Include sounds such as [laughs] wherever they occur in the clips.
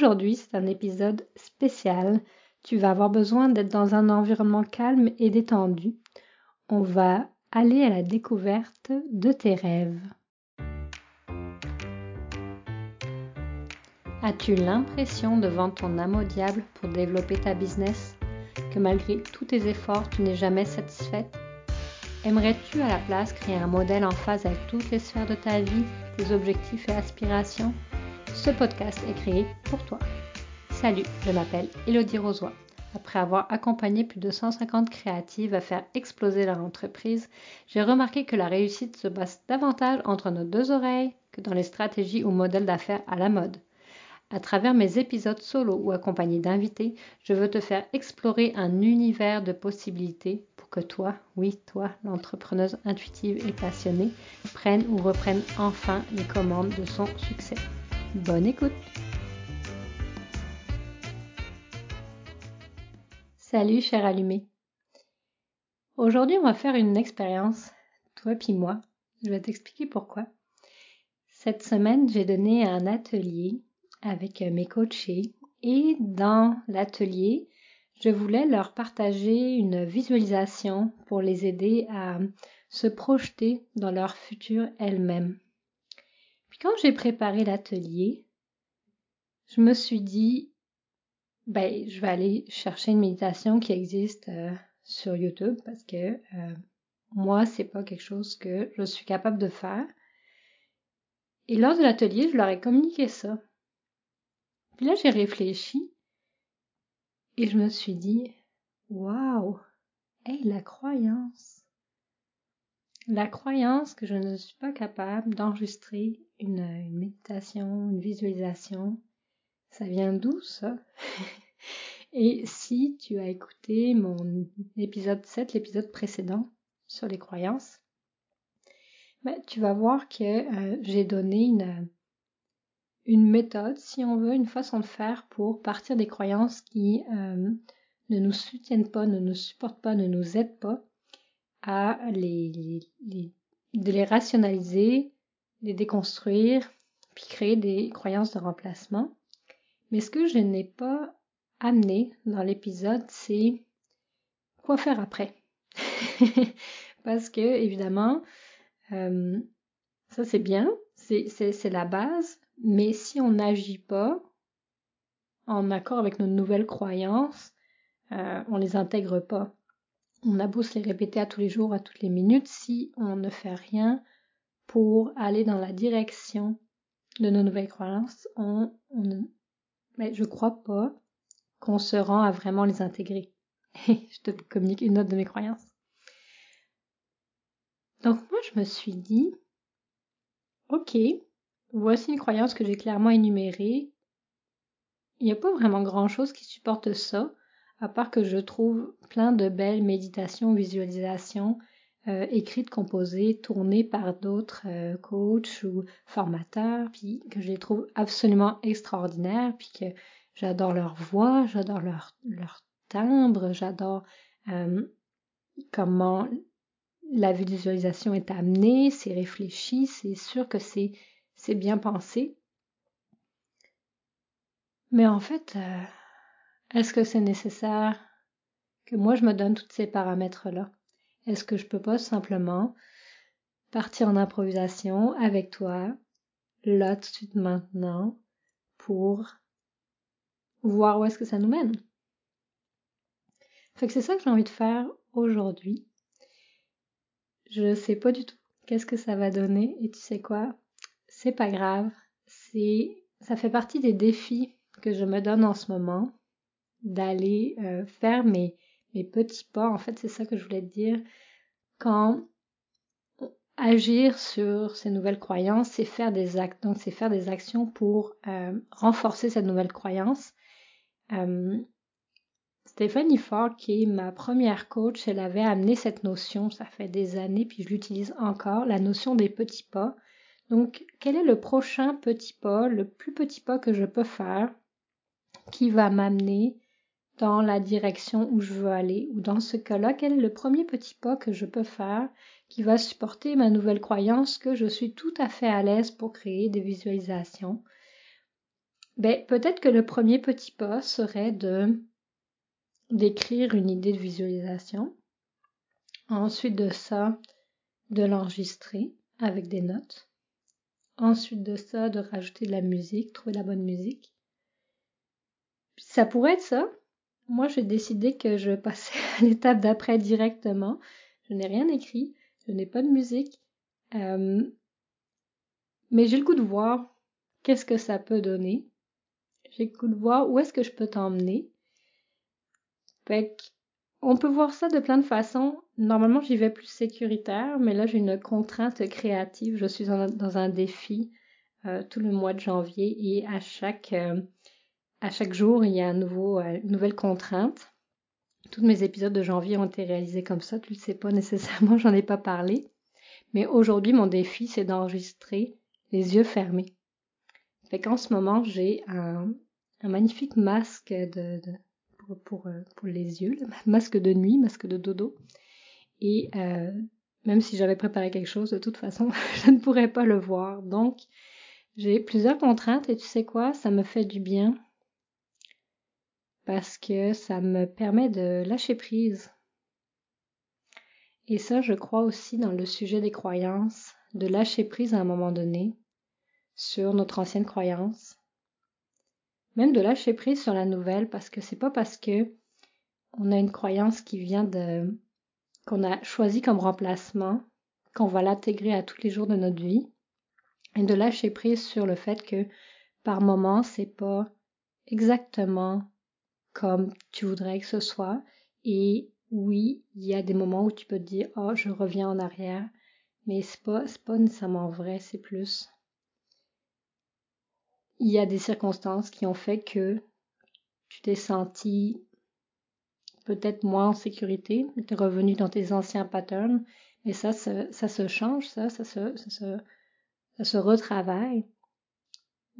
Aujourd'hui, c'est un épisode spécial. Tu vas avoir besoin d'être dans un environnement calme et détendu. On va aller à la découverte de tes rêves. As-tu l'impression de vendre ton âme au diable pour développer ta business Que malgré tous tes efforts, tu n'es jamais satisfaite? Aimerais-tu à la place créer un modèle en phase avec toutes les sphères de ta vie, tes objectifs et aspirations? Ce podcast est créé pour toi. Salut, je m'appelle Elodie Rosoy. Après avoir accompagné plus de 150 créatives à faire exploser leur entreprise, j'ai remarqué que la réussite se base davantage entre nos deux oreilles que dans les stratégies ou modèles d'affaires à la mode. À travers mes épisodes solo ou accompagnés d'invités, je veux te faire explorer un univers de possibilités pour que toi, oui, toi, l'entrepreneuse intuitive et passionnée, prenne ou reprenne enfin les commandes de son succès. Bonne écoute Salut cher allumé Aujourd'hui on va faire une expérience, toi puis moi. Je vais t'expliquer pourquoi. Cette semaine j'ai donné un atelier avec mes coachés et dans l'atelier je voulais leur partager une visualisation pour les aider à se projeter dans leur futur elles-mêmes quand j'ai préparé l'atelier, je me suis dit, ben, je vais aller chercher une méditation qui existe euh, sur YouTube parce que euh, moi, c'est pas quelque chose que je suis capable de faire. Et lors de l'atelier, je leur ai communiqué ça. Puis là, j'ai réfléchi et je me suis dit, waouh, hey, la croyance la croyance que je ne suis pas capable d'enregistrer une, méditation, une visualisation, ça vient d'où ça? [laughs] Et si tu as écouté mon épisode 7, l'épisode précédent sur les croyances, ben, tu vas voir que euh, j'ai donné une, une méthode, si on veut, une façon de faire pour partir des croyances qui euh, ne nous soutiennent pas, ne nous supportent pas, ne nous aident pas à les, de les rationaliser, les déconstruire, puis créer des croyances de remplacement. Mais ce que je n'ai pas amené dans l'épisode, c'est quoi faire après? [laughs] Parce que, évidemment, euh, ça c'est bien, c'est la base, mais si on n'agit pas en accord avec nos nouvelles croyances, euh, on les intègre pas on a beau se les répéter à tous les jours, à toutes les minutes, si on ne fait rien pour aller dans la direction de nos nouvelles croyances, on, on mais je crois pas qu'on se rend à vraiment les intégrer. [laughs] je te communique une note de mes croyances. Donc moi je me suis dit, ok, voici une croyance que j'ai clairement énumérée. Il n'y a pas vraiment grand chose qui supporte ça à part que je trouve plein de belles méditations, visualisations euh, écrites, composées, tournées par d'autres euh, coachs ou formateurs, puis que je les trouve absolument extraordinaires, puis que j'adore leur voix, j'adore leur, leur timbre, j'adore euh, comment la visualisation est amenée, c'est réfléchi, c'est sûr que c'est c'est bien pensé. Mais en fait, est-ce que c'est nécessaire que moi je me donne tous ces paramètres-là? Est-ce que je peux pas simplement partir en improvisation avec toi, là tout de maintenant, pour voir où est-ce que ça nous mène? Fait que c'est ça que j'ai envie de faire aujourd'hui. Je sais pas du tout qu'est-ce que ça va donner et tu sais quoi? C'est pas grave, c'est ça fait partie des défis que je me donne en ce moment d'aller euh, faire mes, mes petits pas. En fait, c'est ça que je voulais te dire. Quand agir sur ces nouvelles croyances, c'est faire des actes. Donc, c'est faire des actions pour euh, renforcer cette nouvelle croyance. Euh, Stéphanie Ford, qui est ma première coach, elle avait amené cette notion, ça fait des années, puis je l'utilise encore, la notion des petits pas. Donc, quel est le prochain petit pas, le plus petit pas que je peux faire qui va m'amener dans la direction où je veux aller, ou dans ce cas-là, quel est le premier petit pas que je peux faire qui va supporter ma nouvelle croyance que je suis tout à fait à l'aise pour créer des visualisations? Ben, peut-être que le premier petit pas serait d'écrire une idée de visualisation. Ensuite de ça, de l'enregistrer avec des notes. Ensuite de ça, de rajouter de la musique, trouver la bonne musique. Ça pourrait être ça. Moi, j'ai décidé que je passais [laughs] à l'étape d'après directement. Je n'ai rien écrit, je n'ai pas de musique. Euh, mais j'ai le goût de voir qu'est-ce que ça peut donner. J'ai le goût de voir où est-ce que je peux t'emmener. Fait on peut voir ça de plein de façons. Normalement, j'y vais plus sécuritaire, mais là, j'ai une contrainte créative. Je suis dans un défi euh, tout le mois de janvier et à chaque, euh, à chaque jour, il y a un nouveau, euh, une nouvelle contrainte. Tous mes épisodes de janvier ont été réalisés comme ça. Tu le sais pas nécessairement, [laughs] j'en ai pas parlé. Mais aujourd'hui, mon défi, c'est d'enregistrer les yeux fermés. Fait qu'en ce moment, j'ai un, un magnifique masque de pour, euh, pour, les yeux, [laughs] masque de nuit, masque de dodo. Et euh, même si j'avais préparé quelque chose, de toute façon, [laughs] je ne pourrais pas le voir. Donc, j'ai plusieurs contraintes et tu sais quoi, ça me fait du bien parce que ça me permet de lâcher prise. Et ça, je crois aussi dans le sujet des croyances, de lâcher prise à un moment donné sur notre ancienne croyance même de lâcher prise sur la nouvelle parce que c'est pas parce que on a une croyance qui vient de qu'on a choisi comme remplacement qu'on va l'intégrer à tous les jours de notre vie et de lâcher prise sur le fait que par moment c'est pas exactement comme tu voudrais que ce soit. Et oui, il y a des moments où tu peux te dire oh je reviens en arrière mais c'est pas c'est pas nécessairement vrai, c'est plus il y a des circonstances qui ont fait que tu t'es senti peut-être moins en sécurité, tu es revenu dans tes anciens patterns, et ça, ça, ça se change, ça, ça ça se, ça se retravaille.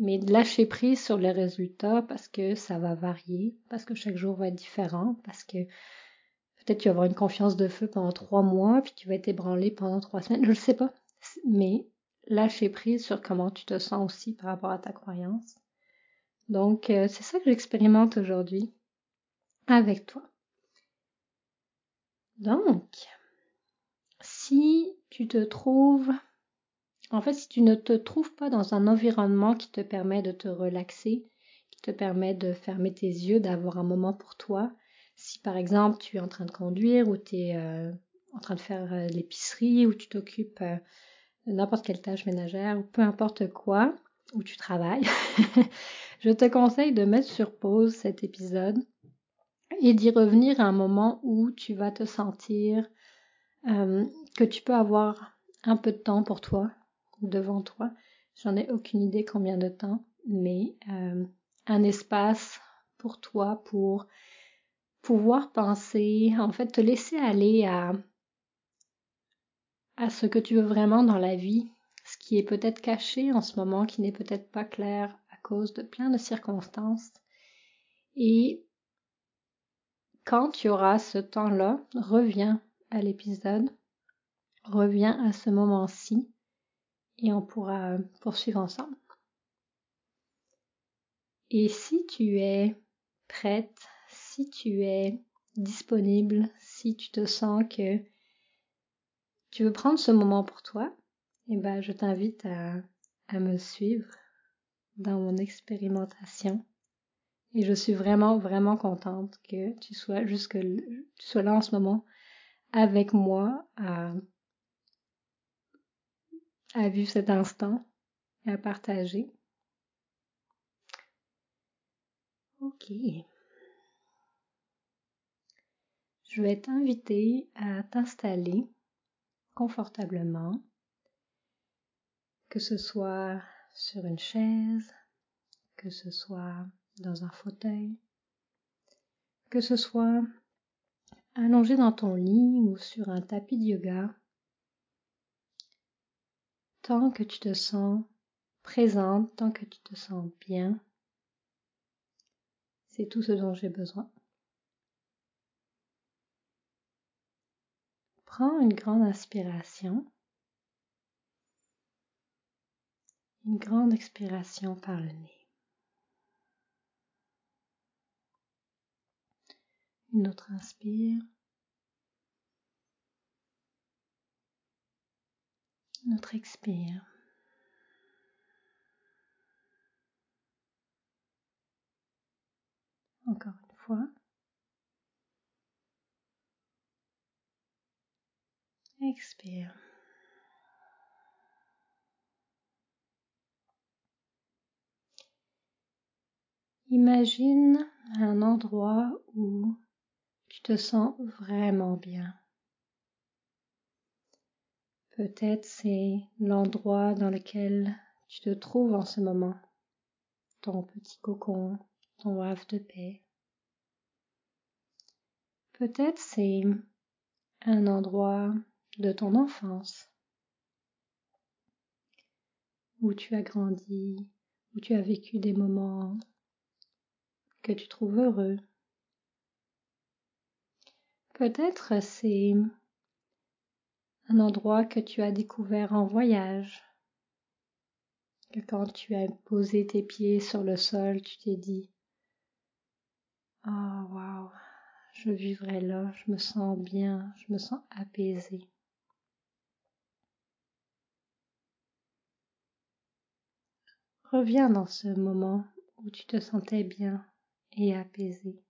Mais lâcher prise sur les résultats parce que ça va varier, parce que chaque jour va être différent, parce que peut-être tu vas avoir une confiance de feu pendant trois mois, puis tu vas être ébranlé pendant trois semaines, je ne sais pas. Mais lâcher prise sur comment tu te sens aussi par rapport à ta croyance. Donc, euh, c'est ça que j'expérimente aujourd'hui avec toi. Donc, si tu te trouves, en fait, si tu ne te trouves pas dans un environnement qui te permet de te relaxer, qui te permet de fermer tes yeux, d'avoir un moment pour toi, si par exemple tu es en train de conduire ou tu es euh, en train de faire euh, l'épicerie ou tu t'occupes n'importe quelle tâche ménagère ou peu importe quoi, où tu travailles, [laughs] je te conseille de mettre sur pause cet épisode et d'y revenir à un moment où tu vas te sentir euh, que tu peux avoir un peu de temps pour toi, devant toi. J'en ai aucune idée combien de temps, mais euh, un espace pour toi pour pouvoir penser, en fait te laisser aller à à ce que tu veux vraiment dans la vie, ce qui est peut-être caché en ce moment, qui n'est peut-être pas clair à cause de plein de circonstances. Et quand tu auras ce temps-là, reviens à l'épisode, reviens à ce moment-ci et on pourra poursuivre ensemble. Et si tu es prête, si tu es disponible, si tu te sens que tu veux prendre ce moment pour toi, eh ben, je t'invite à, à me suivre dans mon expérimentation. Et je suis vraiment, vraiment contente que tu sois jusque, tu sois là en ce moment avec moi à, à vivre cet instant et à partager. Ok. Je vais t'inviter à t'installer confortablement, que ce soit sur une chaise, que ce soit dans un fauteuil, que ce soit allongé dans ton lit ou sur un tapis de yoga, tant que tu te sens présente, tant que tu te sens bien, c'est tout ce dont j'ai besoin. Prends une grande inspiration, une grande expiration par le nez. Une autre inspire. Une autre expire. Encore une fois. Expire. Imagine un endroit où tu te sens vraiment bien. Peut-être c'est l'endroit dans lequel tu te trouves en ce moment, ton petit cocon, ton havre de paix. Peut-être c'est un endroit de ton enfance où tu as grandi, où tu as vécu des moments que tu trouves heureux. Peut-être c'est un endroit que tu as découvert en voyage, que quand tu as posé tes pieds sur le sol, tu t'es dit Oh waouh, je vivrai là, je me sens bien, je me sens apaisé. Reviens dans ce moment où tu te sentais bien et apaisé.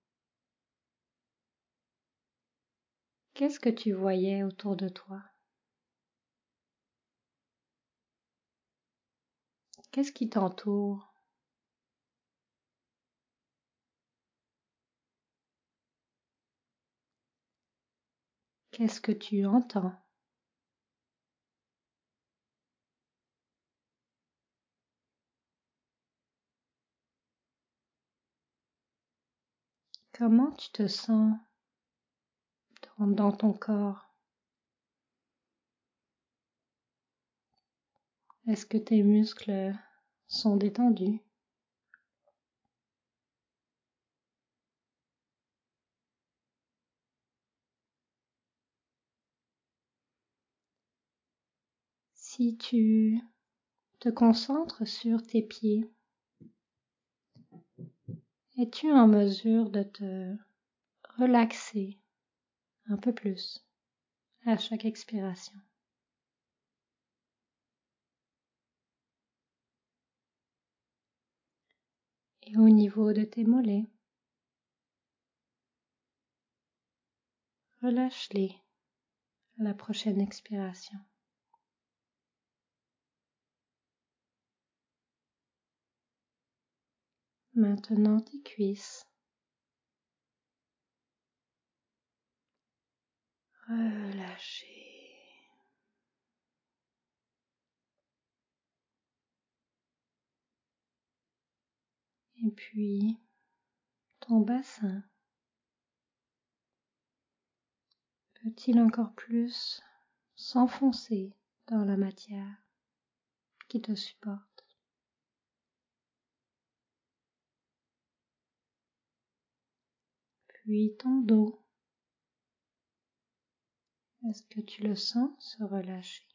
Qu'est-ce que tu voyais autour de toi? Qu'est-ce qui t'entoure? Qu'est-ce que tu entends? Comment tu te sens dans, ton corps? Est-ce que tes muscles sont détendus? Si tu te concentres sur tes pieds, es-tu en mesure de te relaxer un peu plus à chaque expiration? Et au niveau de tes mollets, relâche-les à la prochaine expiration. Maintenant tes cuisses. Relâchez. Et puis ton bassin. Peut-il encore plus s'enfoncer dans la matière qui te supporte? Puis ton dos. Est-ce que tu le sens se relâcher?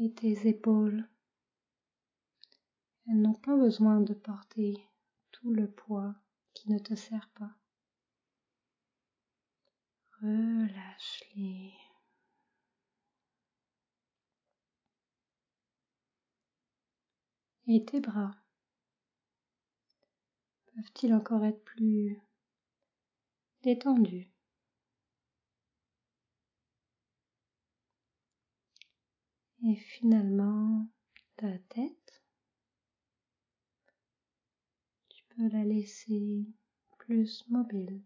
Et tes épaules. Elles n'ont pas besoin de porter tout le poids qui ne te sert pas. Relâche-les. Et tes bras peuvent-ils encore être plus détendus? Et finalement, ta tête, tu peux la laisser plus mobile.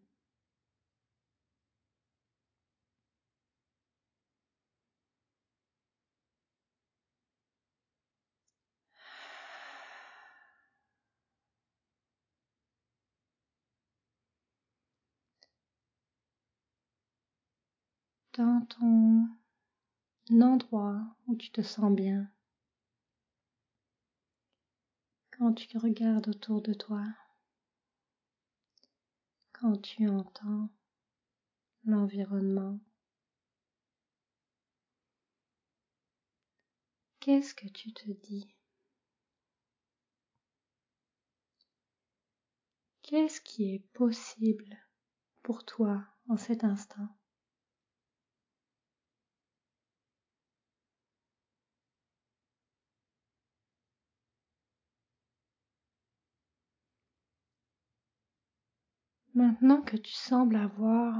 dans endroit où tu te sens bien. Quand tu regardes autour de toi, quand tu entends l'environnement, Qu'est-ce que tu te dis? Qu'est-ce qui est possible pour toi en cet instant? Maintenant que tu sembles avoir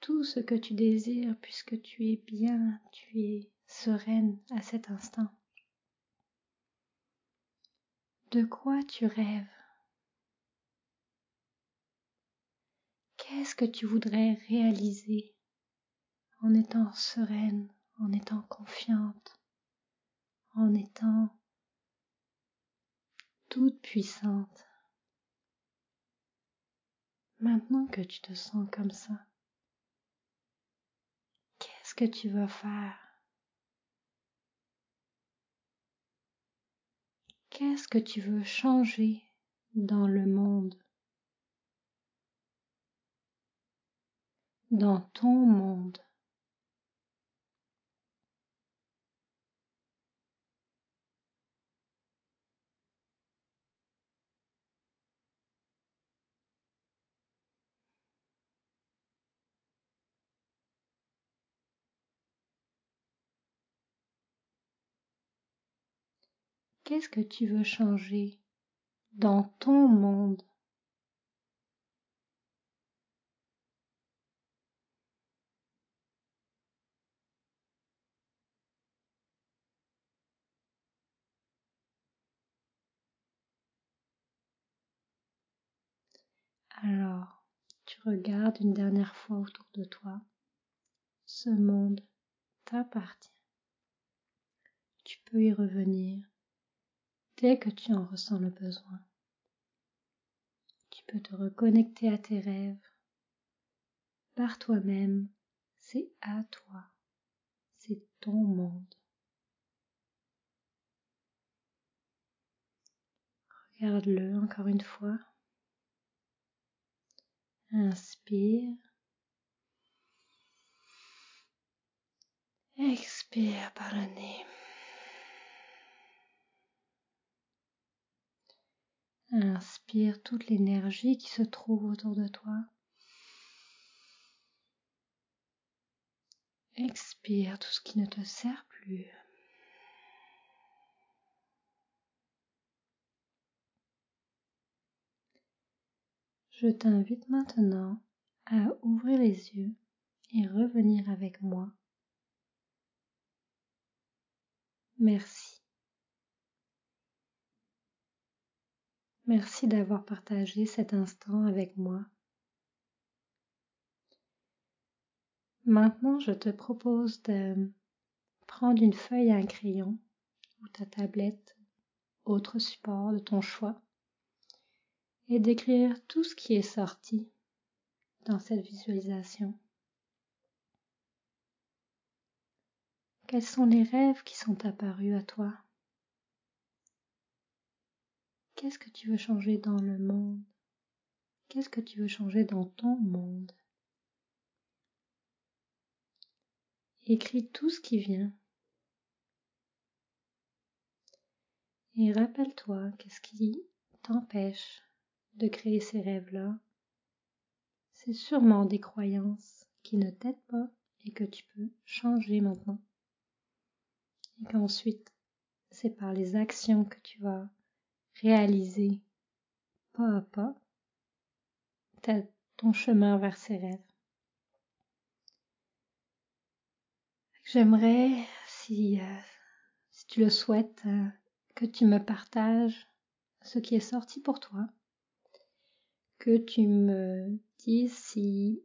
tout ce que tu désires puisque tu es bien, tu es sereine à cet instant. De quoi tu rêves? Qu'est-ce que tu voudrais réaliser en étant sereine, en étant confiante, en étant toute puissante? Maintenant que tu te sens comme ça, qu'est-ce que tu vas faire? Qu'est-ce que tu veux changer dans le monde? Dans ton monde Qu'est-ce que tu veux changer dans ton monde? Alors, tu regardes une dernière fois autour de toi. Ce monde t'appartient. Tu peux y revenir dès que tu en ressens le besoin. Tu peux te reconnecter à tes rêves par toi-même. C'est à toi. C'est ton monde. Regarde-le encore une fois. Inspire. Expire par le nez. Inspire toute l'énergie qui se trouve autour de toi. Expire tout ce qui ne te sert plus. Je t'invite maintenant à ouvrir les yeux et revenir avec moi. Merci. Merci d'avoir partagé cet instant avec moi. Maintenant, je te propose de prendre une feuille et un crayon ou ta tablette, autre support de ton choix, et d'écrire tout ce qui est sorti dans cette visualisation. Quels sont les rêves qui sont apparus à toi? Qu'est-ce que tu veux changer dans le monde? Qu'est-ce que tu veux changer dans ton monde? Écris tout ce qui vient. Et rappelle-toi qu'est-ce qui t'empêche de créer ces rêves-là. C'est sûrement des croyances qui ne t'aident pas et que tu peux changer maintenant. Et qu'ensuite, c'est par les actions que tu vas réaliser pas à pas ton chemin vers ces rêves. J'aimerais, si, euh, si tu le souhaites, euh, que tu me partages ce qui est sorti pour toi, que tu me dises si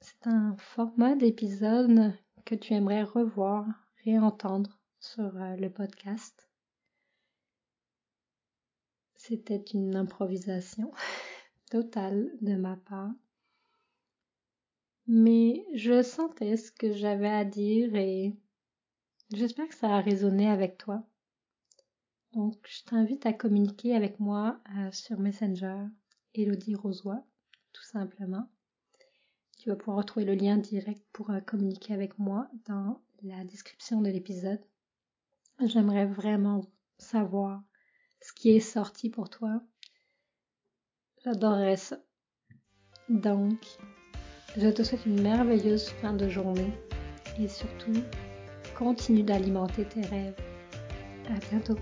c'est un format d'épisode que tu aimerais revoir, réentendre sur euh, le podcast. C'était une improvisation [laughs] totale de ma part. Mais je sentais ce que j'avais à dire et j'espère que ça a résonné avec toi. Donc je t'invite à communiquer avec moi euh, sur Messenger, Elodie Rosoy, tout simplement. Tu vas pouvoir retrouver le lien direct pour euh, communiquer avec moi dans la description de l'épisode. J'aimerais vraiment savoir ce qui est sorti pour toi. J'adorerais ça. Donc, je te souhaite une merveilleuse fin de journée et surtout, continue d'alimenter tes rêves. À bientôt.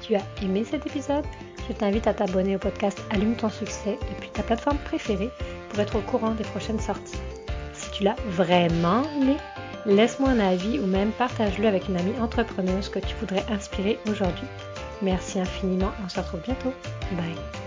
Tu as aimé cet épisode? Je t'invite à t'abonner au podcast Allume ton succès depuis ta plateforme préférée pour être au courant des prochaines sorties. Si tu l'as vraiment aimé, laisse-moi un avis ou même partage-le avec une amie entrepreneuse que tu voudrais inspirer aujourd'hui. Merci infiniment, on se retrouve bientôt. Bye.